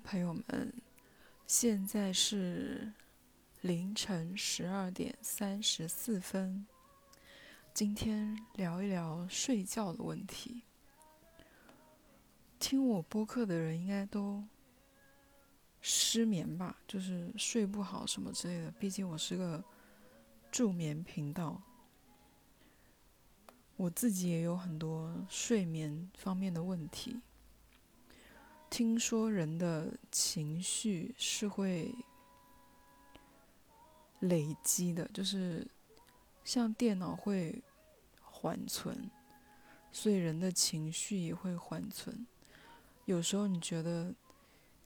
朋友们，现在是凌晨十二点三十四分。今天聊一聊睡觉的问题。听我播客的人应该都失眠吧，就是睡不好什么之类的。毕竟我是个助眠频道，我自己也有很多睡眠方面的问题。听说人的情绪是会累积的，就是像电脑会缓存，所以人的情绪也会缓存。有时候你觉得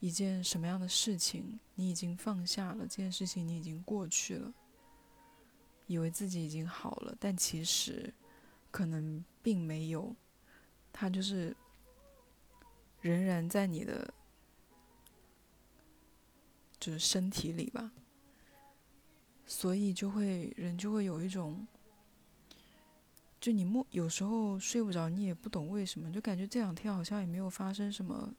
一件什么样的事情你已经放下了，这件事情你已经过去了，以为自己已经好了，但其实可能并没有，它就是。仍然在你的就是身体里吧，所以就会人就会有一种，就你莫有时候睡不着，你也不懂为什么，就感觉这两天好像也没有发生什么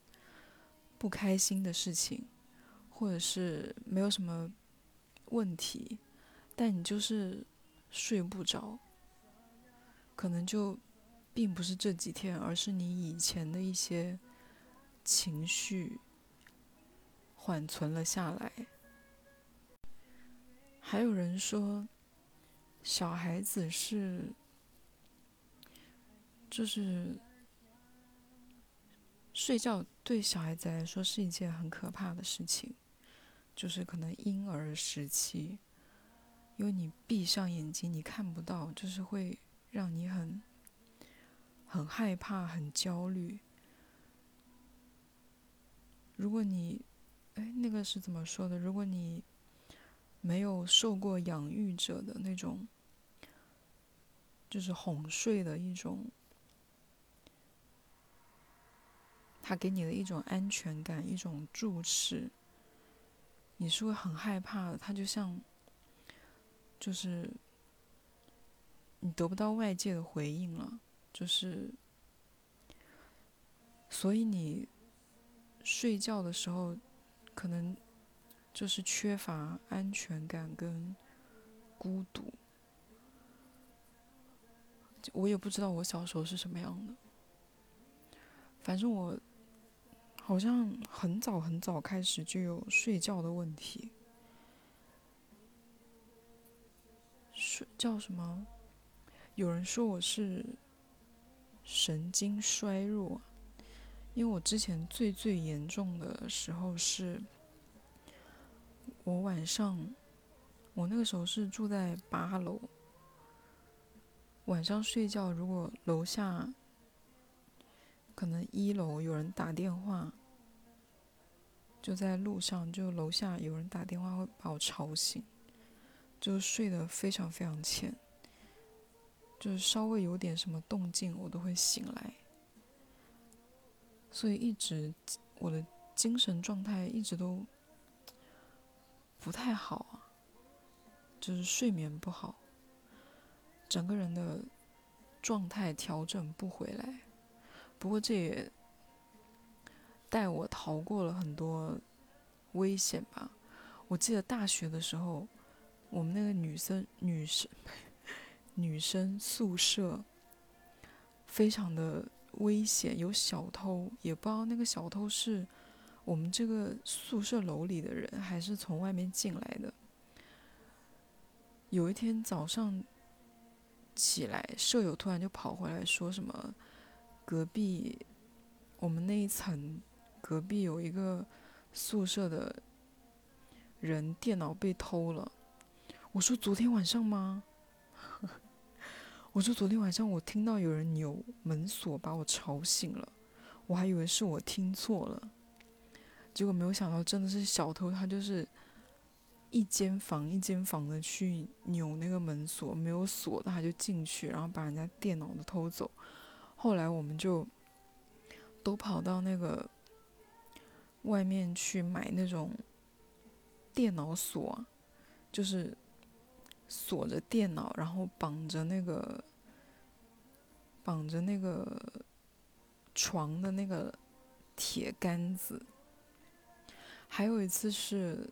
不开心的事情，或者是没有什么问题，但你就是睡不着，可能就并不是这几天，而是你以前的一些。情绪缓存了下来。还有人说，小孩子是，就是睡觉对小孩子来说是一件很可怕的事情，就是可能婴儿时期，因为你闭上眼睛你看不到，就是会让你很很害怕、很焦虑。如果你，哎，那个是怎么说的？如果你没有受过养育者的那种，就是哄睡的一种，他给你的一种安全感，一种注视，你是会很害怕的。他就像，就是你得不到外界的回应了，就是，所以你。睡觉的时候，可能就是缺乏安全感跟孤独。我也不知道我小时候是什么样的，反正我好像很早很早开始就有睡觉的问题。睡叫什么？有人说我是神经衰弱。因为我之前最最严重的时候是，我晚上，我那个时候是住在八楼，晚上睡觉如果楼下，可能一楼有人打电话，就在路上，就楼下有人打电话会把我吵醒，就睡得非常非常浅，就是稍微有点什么动静我都会醒来。所以一直我的精神状态一直都不太好啊，就是睡眠不好，整个人的状态调整不回来。不过这也带我逃过了很多危险吧。我记得大学的时候，我们那个女生女生 女生宿舍非常的。危险，有小偷，也不知道那个小偷是我们这个宿舍楼里的人，还是从外面进来的。有一天早上起来，舍友突然就跑回来说什么：“隔壁我们那一层隔壁有一个宿舍的人电脑被偷了。”我说：“昨天晚上吗？”我说昨天晚上我听到有人扭门锁，把我吵醒了，我还以为是我听错了，结果没有想到真的是小偷，他就是一间房一间房的去扭那个门锁，没有锁他就进去，然后把人家电脑都偷走。后来我们就都跑到那个外面去买那种电脑锁，就是。锁着电脑，然后绑着那个绑着那个床的那个铁杆子，还有一次是，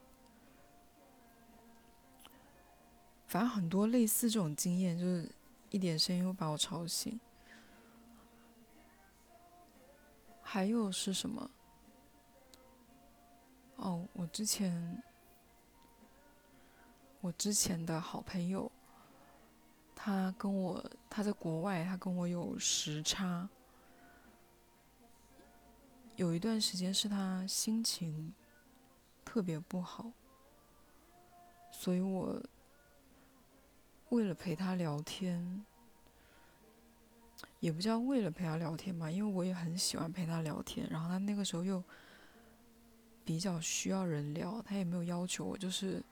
反正很多类似这种经验，就是一点声音会把我吵醒。还有是什么？哦，我之前，我之前的好朋友，他跟我他在国外，他跟我有时差。有一段时间是他心情特别不好，所以我为了陪他聊天。也不叫为了陪他聊天吧，因为我也很喜欢陪他聊天。然后他那个时候又比较需要人聊，他也没有要求我，就是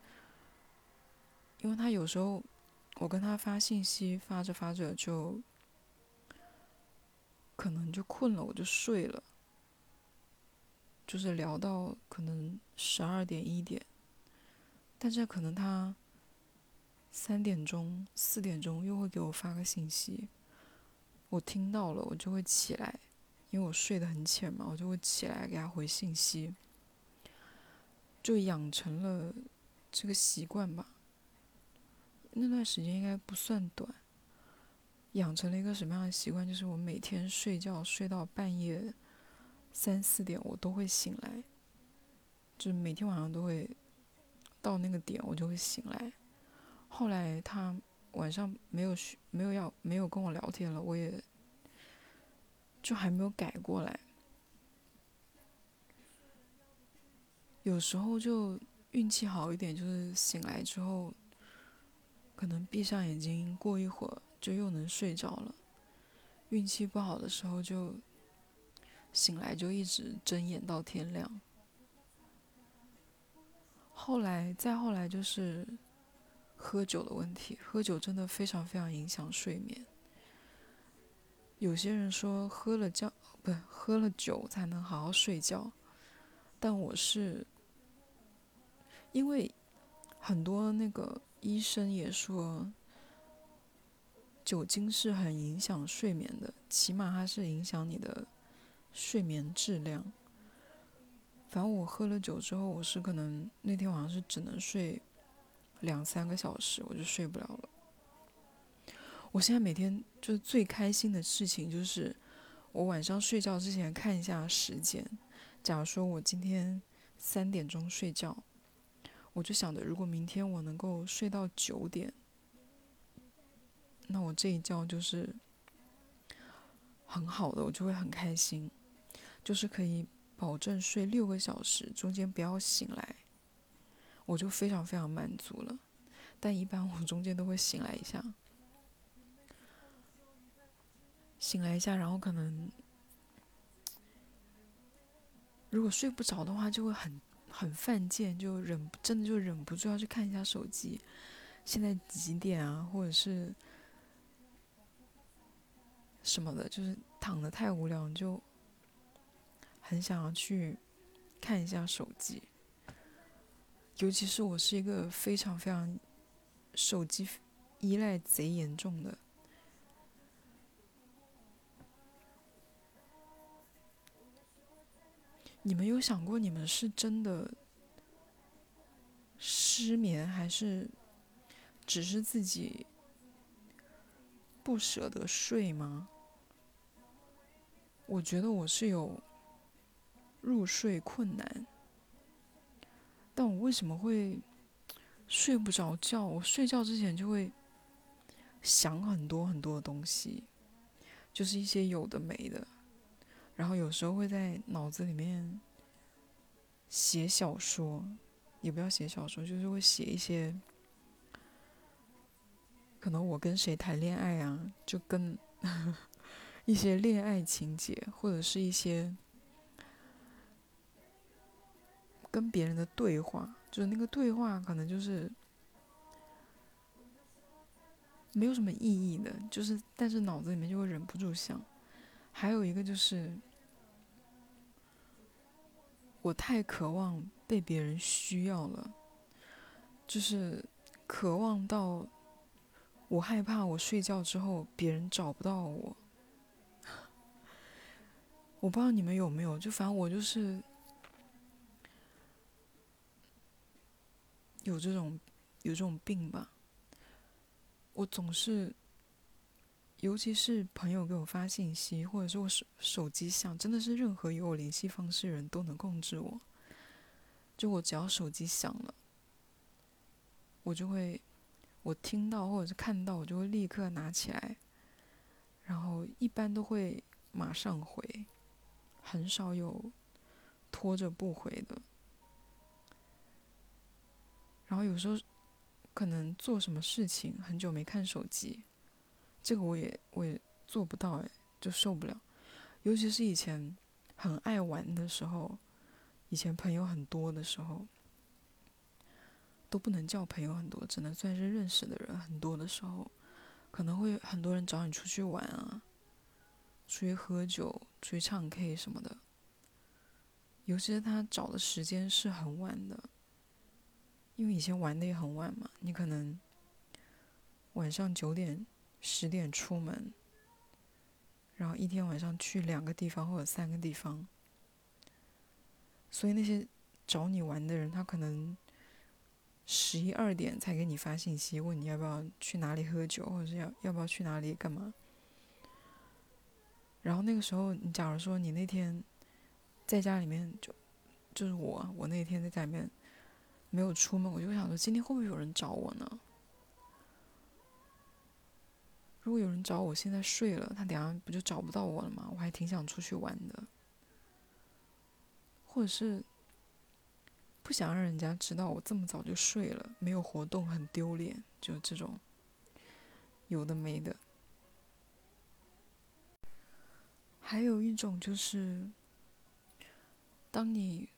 因为他有时候我跟他发信息发着发着就可能就困了，我就睡了，就是聊到可能十二点一点，但是可能他三点钟四点钟又会给我发个信息。我听到了，我就会起来，因为我睡得很浅嘛，我就会起来给他回信息，就养成了这个习惯吧。那段时间应该不算短，养成了一个什么样的习惯？就是我每天睡觉睡到半夜三四点，我都会醒来，就是每天晚上都会到那个点，我就会醒来。后来他。晚上没有学，没有要，没有跟我聊天了，我也就还没有改过来。有时候就运气好一点，就是醒来之后，可能闭上眼睛，过一会儿就又能睡着了。运气不好的时候，就醒来就一直睁眼到天亮。后来，再后来就是。喝酒的问题，喝酒真的非常非常影响睡眠。有些人说喝了酒，不喝了酒才能好好睡觉，但我是因为很多那个医生也说，酒精是很影响睡眠的，起码它是影响你的睡眠质量。反正我喝了酒之后，我是可能那天晚上是只能睡。两三个小时我就睡不了了。我现在每天就是最开心的事情就是，我晚上睡觉之前看一下时间。假如说我今天三点钟睡觉，我就想着如果明天我能够睡到九点，那我这一觉就是很好的，我就会很开心，就是可以保证睡六个小时，中间不要醒来。我就非常非常满足了，但一般我中间都会醒来一下，醒来一下，然后可能如果睡不着的话，就会很很犯贱，就忍真的就忍不住要去看一下手机，现在几点啊，或者是什么的，就是躺的太无聊，就很想要去看一下手机。尤其是我是一个非常非常手机依赖贼严重的，你们有想过你们是真的失眠，还是只是自己不舍得睡吗？我觉得我是有入睡困难。但我为什么会睡不着觉？我睡觉之前就会想很多很多的东西，就是一些有的没的，然后有时候会在脑子里面写小说，也不要写小说，就是会写一些可能我跟谁谈恋爱啊，就跟 一些恋爱情节，或者是一些。跟别人的对话，就是那个对话，可能就是没有什么意义的，就是但是脑子里面就会忍不住想。还有一个就是，我太渴望被别人需要了，就是渴望到我害怕我睡觉之后别人找不到我。我不知道你们有没有，就反正我就是。有这种有这种病吧。我总是，尤其是朋友给我发信息，或者是我手手机响，真的是任何有我联系方式的人都能控制我。就我只要手机响了，我就会，我听到或者是看到，我就会立刻拿起来，然后一般都会马上回，很少有拖着不回的。然后有时候。可能做什么事情很久没看手机，这个我也我也做不到哎，就受不了。尤其是以前很爱玩的时候，以前朋友很多的时候，都不能叫朋友很多，只能算是认识的人很多的时候，可能会很多人找你出去玩啊，出去喝酒、出去唱 K 什么的。尤其是他找的时间是很晚的。因为以前玩的也很晚嘛，你可能晚上九点、十点出门，然后一天晚上去两个地方或者三个地方，所以那些找你玩的人，他可能十一二点才给你发信息，问你要不要去哪里喝酒，或者要要不要去哪里干嘛。然后那个时候，你假如说你那天在家里面，就就是我，我那天在家里面。没有出门，我就想说今天会不会有人找我呢？如果有人找我，现在睡了，他等下不就找不到我了吗？我还挺想出去玩的，或者是不想让人家知道我这么早就睡了，没有活动很丢脸，就这种有的没的。还有一种就是，当你。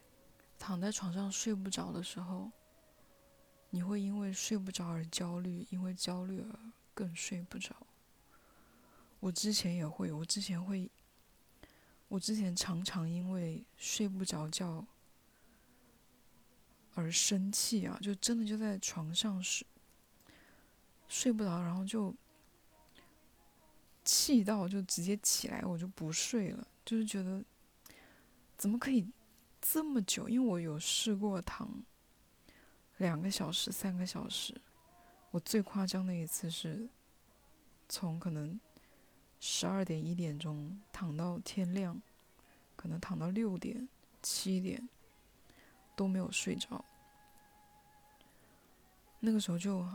躺在床上睡不着的时候，你会因为睡不着而焦虑，因为焦虑而更睡不着。我之前也会，我之前会，我之前常常因为睡不着觉而生气啊，就真的就在床上睡睡不着，然后就气到就直接起来，我就不睡了，就是觉得怎么可以。这么久，因为我有试过躺两个小时、三个小时。我最夸张的一次是，从可能十二点一点钟躺到天亮，可能躺到六点、七点都没有睡着。那个时候就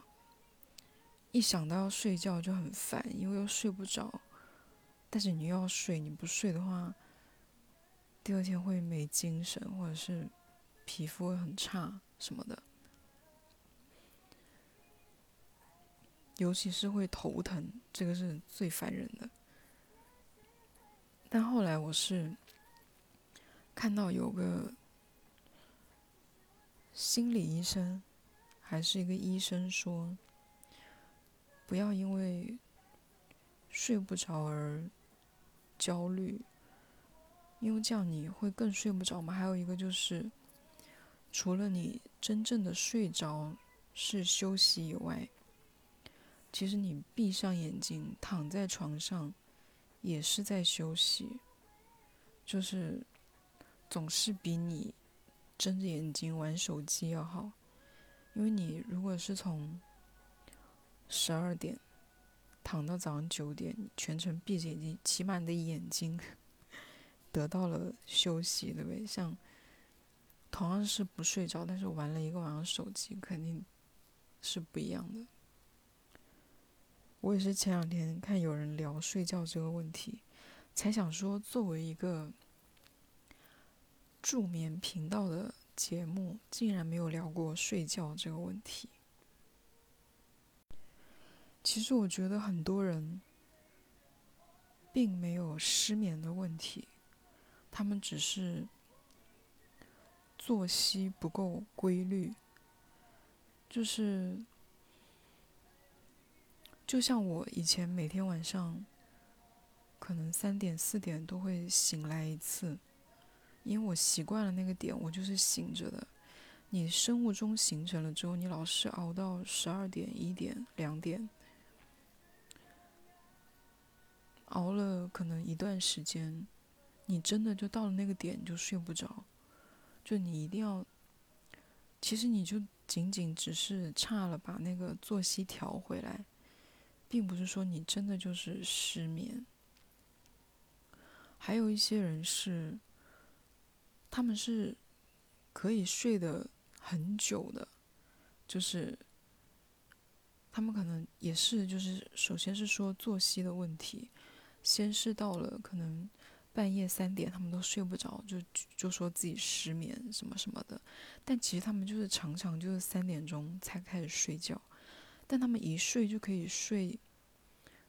一想到要睡觉就很烦，因为又睡不着。但是你又要睡，你不睡的话。第二天会没精神，或者是皮肤会很差什么的，尤其是会头疼，这个是最烦人的。但后来我是看到有个心理医生，还是一个医生说，不要因为睡不着而焦虑。因为这样你会更睡不着嘛。还有一个就是，除了你真正的睡着是休息以外，其实你闭上眼睛躺在床上也是在休息，就是总是比你睁着眼睛玩手机要好。因为你如果是从十二点躺到早上九点，全程闭着眼睛，起码你的眼睛。得到了休息，对不对？像同样是不睡着，但是玩了一个晚上手机，肯定是不一样的。我也是前两天看有人聊睡觉这个问题，才想说，作为一个助眠频道的节目，竟然没有聊过睡觉这个问题。其实我觉得很多人并没有失眠的问题。他们只是作息不够规律，就是就像我以前每天晚上可能三点四点都会醒来一次，因为我习惯了那个点，我就是醒着的。你生物钟形成了之后，你老是熬到十二点、一点、两点，熬了可能一段时间。你真的就到了那个点就睡不着，就你一定要，其实你就仅仅只是差了把那个作息调回来，并不是说你真的就是失眠。还有一些人是，他们是可以睡得很久的，就是他们可能也是，就是首先是说作息的问题，先是到了可能半夜三点他们都睡不着，就就说自己失眠什么什么的，但其实他们就是常常就是三点钟才开始睡觉，但他们一睡就可以睡，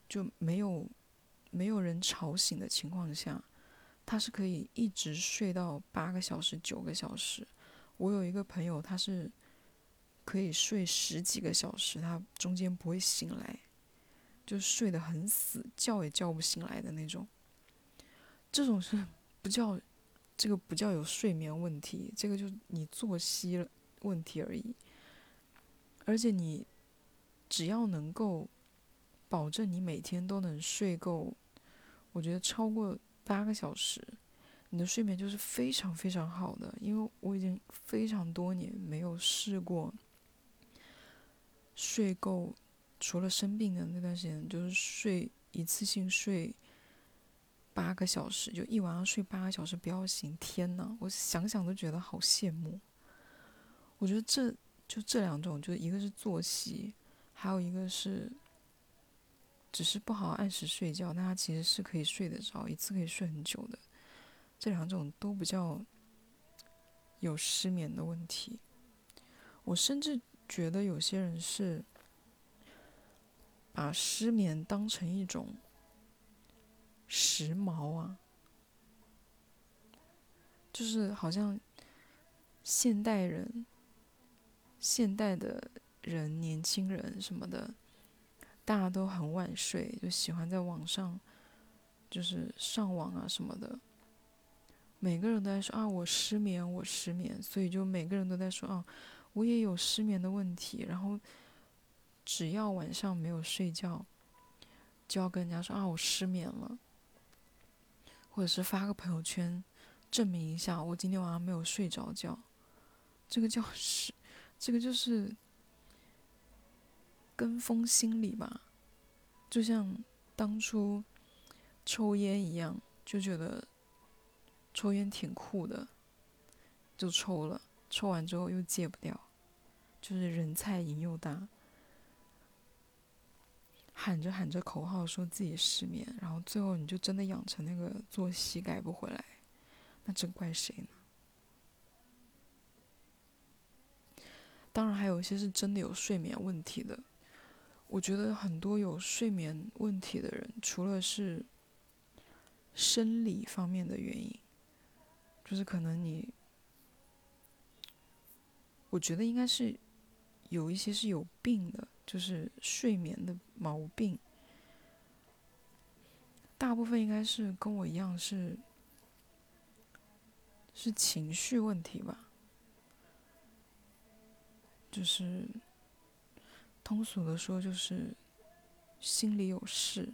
就没有。没有人吵醒的情况下，他是可以一直睡到八个小时、九个小时。我有一个朋友，他是可以睡十几个小时，他中间不会醒来，就睡得很死，叫也叫不醒来的那种。这种是不叫这个不叫有睡眠问题，这个就你作息问题而已。而且你只要能够保证你每天都能睡够。我觉得超过八个小时，你的睡眠就是非常非常好的。因为我已经非常多年没有试过睡够，除了生病的那段时间，就是睡一次性睡八个小时，就一晚上睡八个小时不要醒。天呐，我想想都觉得好羡慕。我觉得这就这两种，就一个是作息，还有一个是。只是不好按时睡觉，但他其实是可以睡得着，一次可以睡很久的。这两种都比较有失眠的问题。我甚至觉得有些人是把失眠当成一种时髦啊，就是好像现代人、现代的人、年轻人什么的。大家都很晚睡，就喜欢在网上，就是上网啊什么的。每个人都在说啊，我失眠，我失眠，所以就每个人都在说啊，我也有失眠的问题。然后只要晚上没有睡觉，就要跟人家说啊，我失眠了，或者是发个朋友圈证明一下我今天晚上没有睡着觉。这个叫是，这个就是。跟风心理吧，就像当初抽烟一样，就觉得抽烟挺酷的，就抽了。抽完之后又戒不掉，就是人菜瘾又大，喊着喊着口号说自己失眠，然后最后你就真的养成那个作息改不回来，那真怪谁呢？当然还有一些是真的有睡眠问题的。我觉得很多有睡眠问题的人，除了是生理方面的原因，就是可能你，我觉得应该是有一些是有病的，就是睡眠的毛病。大部分应该是跟我一样是是情绪问题吧，就是。通俗的说，就是心里有事，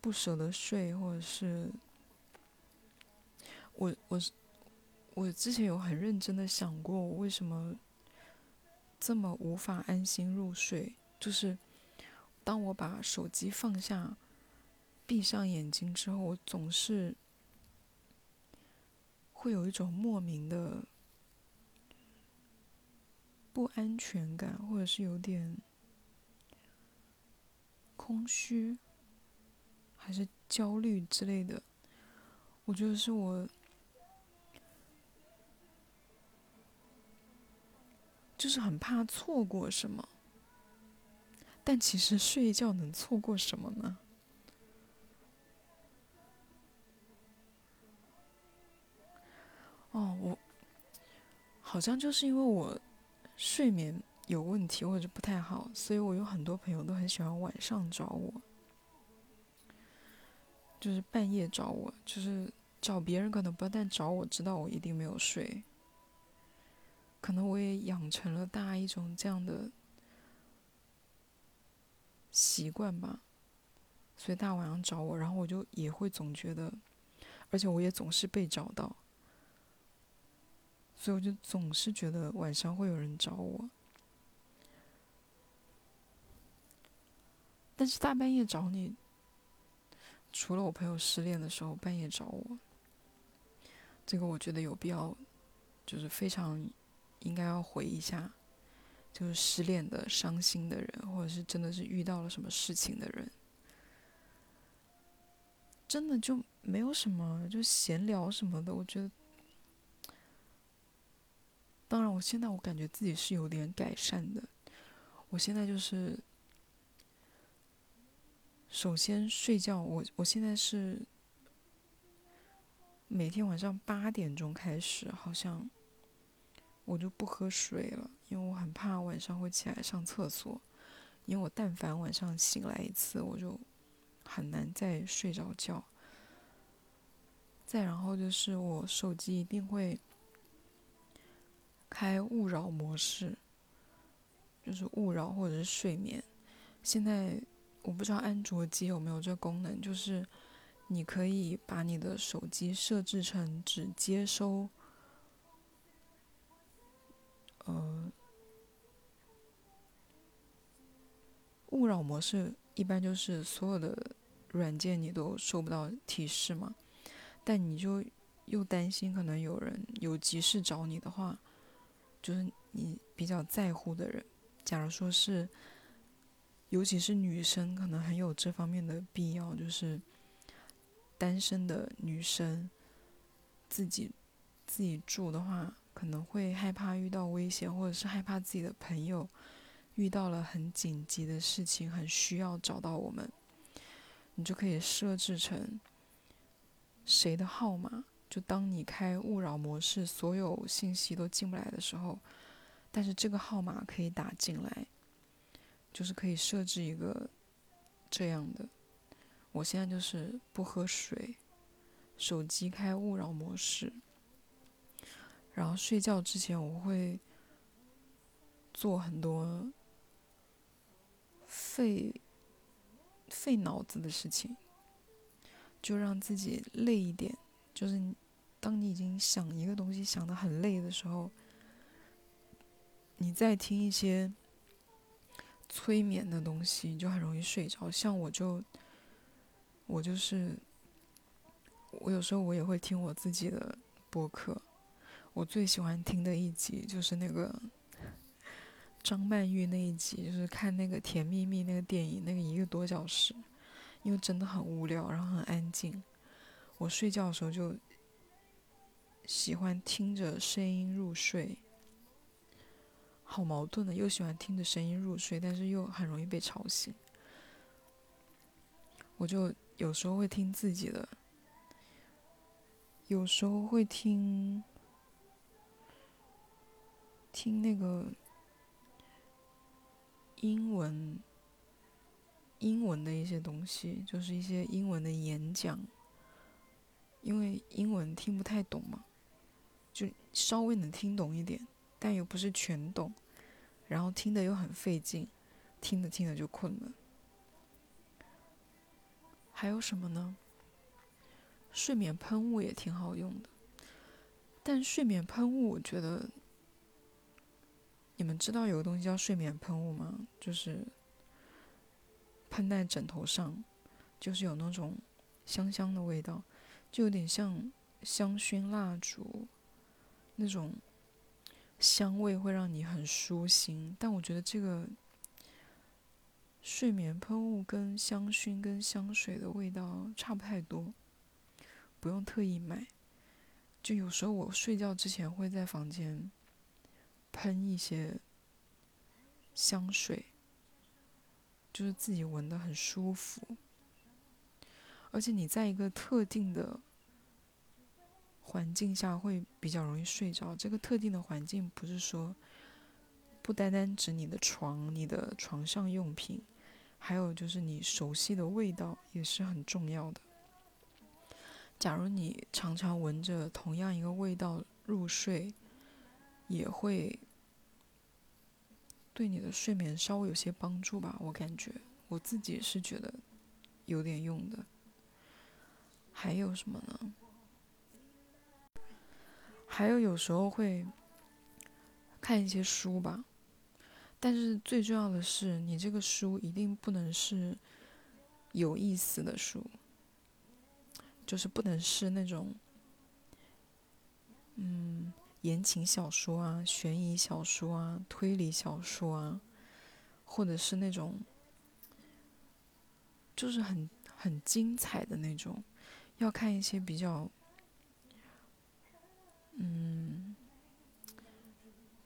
不舍得睡，或者是我我我之前有很认真的想过，我为什么这么无法安心入睡？就是当我把手机放下，闭上眼睛之后，我总是会有一种莫名的。不安全感，或者是有点空虚，还是焦虑之类的，我觉得是我，就是很怕错过什么。但其实睡觉能错过什么呢？哦，我好像就是因为我。睡眠有问题或者不太好，所以我有很多朋友都很喜欢晚上找我，就是半夜找我，就是找别人可能不但找我知道我一定没有睡，可能我也养成了大一种这样的习惯吧，所以大晚上找我，然后我就也会总觉得，而且我也总是被找到，所以我就总是觉得晚上会有人找我。但是大半夜找你，除了我朋友失恋的时候半夜找我，这个我觉得有必要，就是非常应该要回一下，就是失恋的、伤心的人，或者是真的是遇到了什么事情的人，真的就没有什么就闲聊什么的。我觉得，当然，我现在我感觉自己是有点改善的，我现在就是。首先睡觉，我我现在是每天晚上八点钟开始，好像我就不喝水了，因为我很怕晚上会起来上厕所，因为我但凡晚上醒来一次，我就很难再睡着觉。再然后就是我手机一定会开勿扰模式，就是勿扰或者是睡眠，现在。我不知道安卓机有没有这功能，就是你可以把你的手机设置成只接收，呃，勿扰模式，一般就是所有的软件你都收不到提示嘛。但你就又担心可能有人有急事找你的话，就是你比较在乎的人，假如说是。尤其是女生，可能很有这方面的必要。就是单身的女生，自己自己住的话，可能会害怕遇到危险，或者是害怕自己的朋友遇到了很紧急的事情，很需要找到我们。你就可以设置成谁的号码，就当你开勿扰模式，所有信息都进不来的时候，但是这个号码可以打进来。就是可以设置一个这样的，我现在就是不喝水，手机开勿扰模式，然后睡觉之前我会做很多费费脑子的事情，就让自己累一点。就是当你已经想一个东西想的很累的时候，你再听一些。催眠的东西你就很容易睡着，像我就，我就是，我有时候我也会听我自己的播客，我最喜欢听的一集就是那个 张曼玉那一集，就是看那个《甜蜜蜜》那个电影，那个一个多小时，因为真的很无聊，然后很安静，我睡觉的时候就喜欢听着声音入睡。好矛盾的，又喜欢听着声音入睡，但是又很容易被吵醒。我就有时候会听自己的，有时候会听听那个英文英文的一些东西，就是一些英文的演讲，因为英文听不太懂嘛，就稍微能听懂一点。但又不是全懂，然后听的又很费劲，听着听着就困了。还有什么呢？睡眠喷雾也挺好用的，但睡眠喷雾我觉得，你们知道有个东西叫睡眠喷雾吗？就是喷在枕头上，就是有那种香香的味道，就有点像香薰蜡烛那种。香味会让你很舒心，但我觉得这个睡眠喷雾跟香薰跟香水的味道差不太多，不用特意买。就有时候我睡觉之前会在房间喷一些香水，就是自己闻的很舒服，而且你在一个特定的。环境下会比较容易睡着。这个特定的环境不是说不单单指你的床、你的床上用品，还有就是你熟悉的味道也是很重要的。假如你常常闻着同样一个味道入睡，也会对你的睡眠稍微有些帮助吧。我感觉我自己是觉得有点用的。还有什么呢？还有有时候会看一些书吧，但是最重要的是，你这个书一定不能是有意思的书，就是不能是那种，嗯，言情小说啊、悬疑小说啊、推理小说啊，或者是那种，就是很很精彩的那种，要看一些比较。嗯，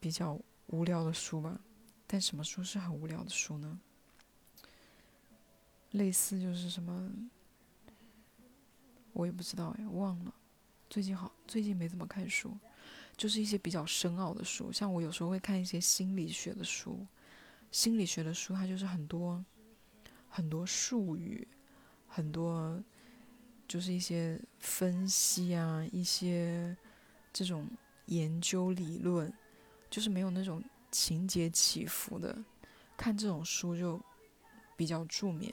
比较无聊的书吧，但什么书是很无聊的书呢？类似就是什么，我也不知道哎，忘了。最近好，最近没怎么看书，就是一些比较深奥的书。像我有时候会看一些心理学的书，心理学的书它就是很多很多术语，很多就是一些分析啊，一些。这种研究理论，就是没有那种情节起伏的，看这种书就比较助眠。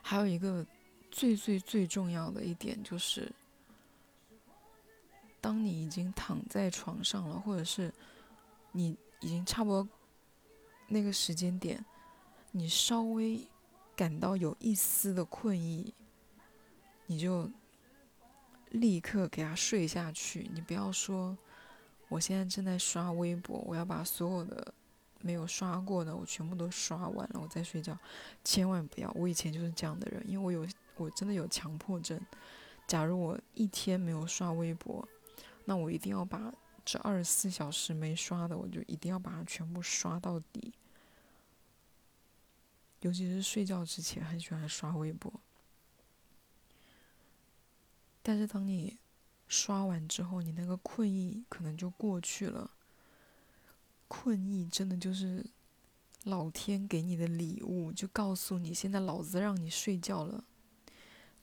还有一个最最最重要的一点就是，当你已经躺在床上了，或者是你已经差不多那个时间点，你稍微感到有一丝的困意，你就。立刻给他睡下去，你不要说，我现在正在刷微博，我要把所有的没有刷过的我全部都刷完了，我再睡觉，千万不要。我以前就是这样的人，因为我有我真的有强迫症。假如我一天没有刷微博，那我一定要把这二十四小时没刷的，我就一定要把它全部刷到底。尤其是睡觉之前，很喜欢刷微博。但是当你刷完之后，你那个困意可能就过去了。困意真的就是老天给你的礼物，就告诉你现在老子让你睡觉了，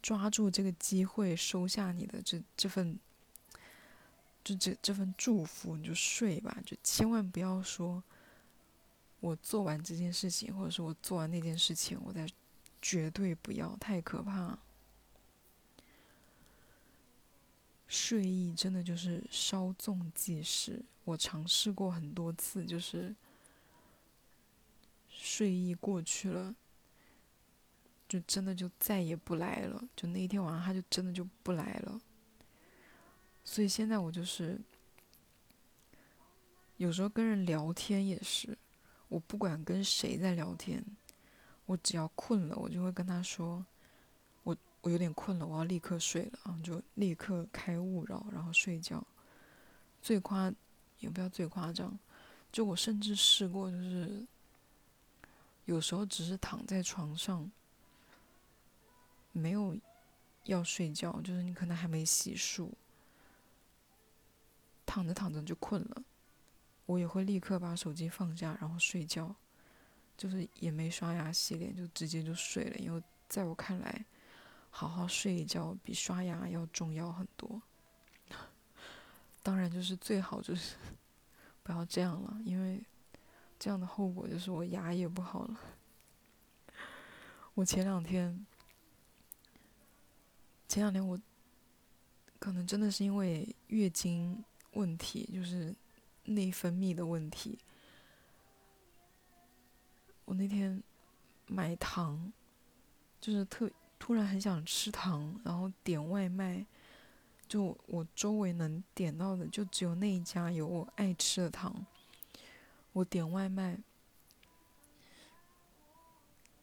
抓住这个机会收下你的这这份，就这这份祝福，你就睡吧，就千万不要说，我做完这件事情，或者是我做完那件事情，我再绝对不要，太可怕。睡意真的就是稍纵即逝，我尝试过很多次，就是睡意过去了，就真的就再也不来了。就那一天晚上，他就真的就不来了。所以现在我就是有时候跟人聊天也是，我不管跟谁在聊天，我只要困了，我就会跟他说。我有点困了，我要立刻睡了啊！就立刻开勿扰，然后睡觉。最夸也不要最夸张，就我甚至试过，就是有时候只是躺在床上，没有要睡觉，就是你可能还没洗漱，躺着躺着就困了，我也会立刻把手机放下，然后睡觉，就是也没刷牙洗脸，就直接就睡了。因为在我看来。好好睡一觉比刷牙要重要很多。当然，就是最好就是不要这样了，因为这样的后果就是我牙也不好了。我前两天，前两天我可能真的是因为月经问题，就是内分泌的问题。我那天买糖，就是特。突然很想吃糖，然后点外卖，就我周围能点到的就只有那一家有我爱吃的糖。我点外卖，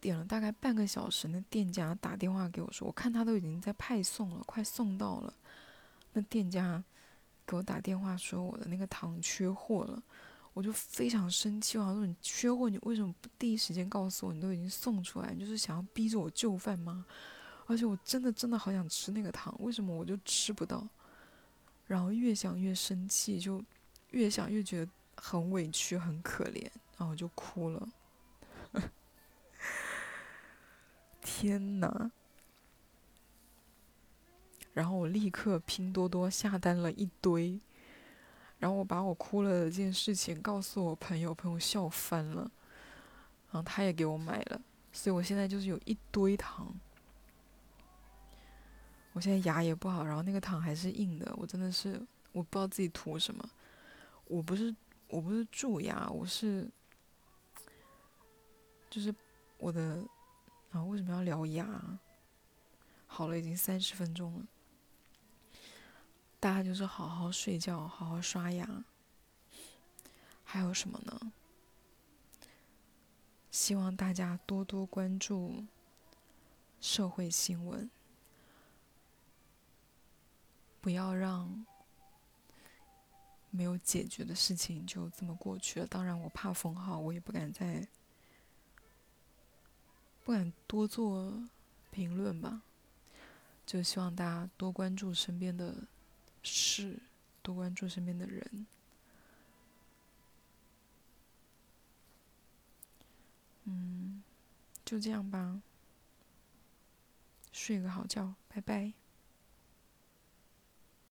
点了大概半个小时，那店家打电话给我说，我看他都已经在派送了，快送到了。那店家给我打电话说我的那个糖缺货了。我就非常生气，我说你缺货，你为什么不第一时间告诉我？你都已经送出来，你就是想要逼着我就范吗？而且我真的真的好想吃那个糖，为什么我就吃不到？然后越想越生气，就越想越觉得很委屈、很可怜，然后就哭了。天哪！然后我立刻拼多多下单了一堆。然后我把我哭了的这件事情告诉我朋友，朋友笑翻了，然后他也给我买了，所以我现在就是有一堆糖。我现在牙也不好，然后那个糖还是硬的，我真的是我不知道自己图什么。我不是我不是蛀牙，我是就是我的啊，为什么要聊牙？好了，已经三十分钟了。大家就是好好睡觉，好好刷牙。还有什么呢？希望大家多多关注社会新闻，不要让没有解决的事情就这么过去了。当然，我怕封号，我也不敢再不敢多做评论吧。就希望大家多关注身边的是，多关注身边的人。嗯，就这样吧。睡个好觉，拜拜。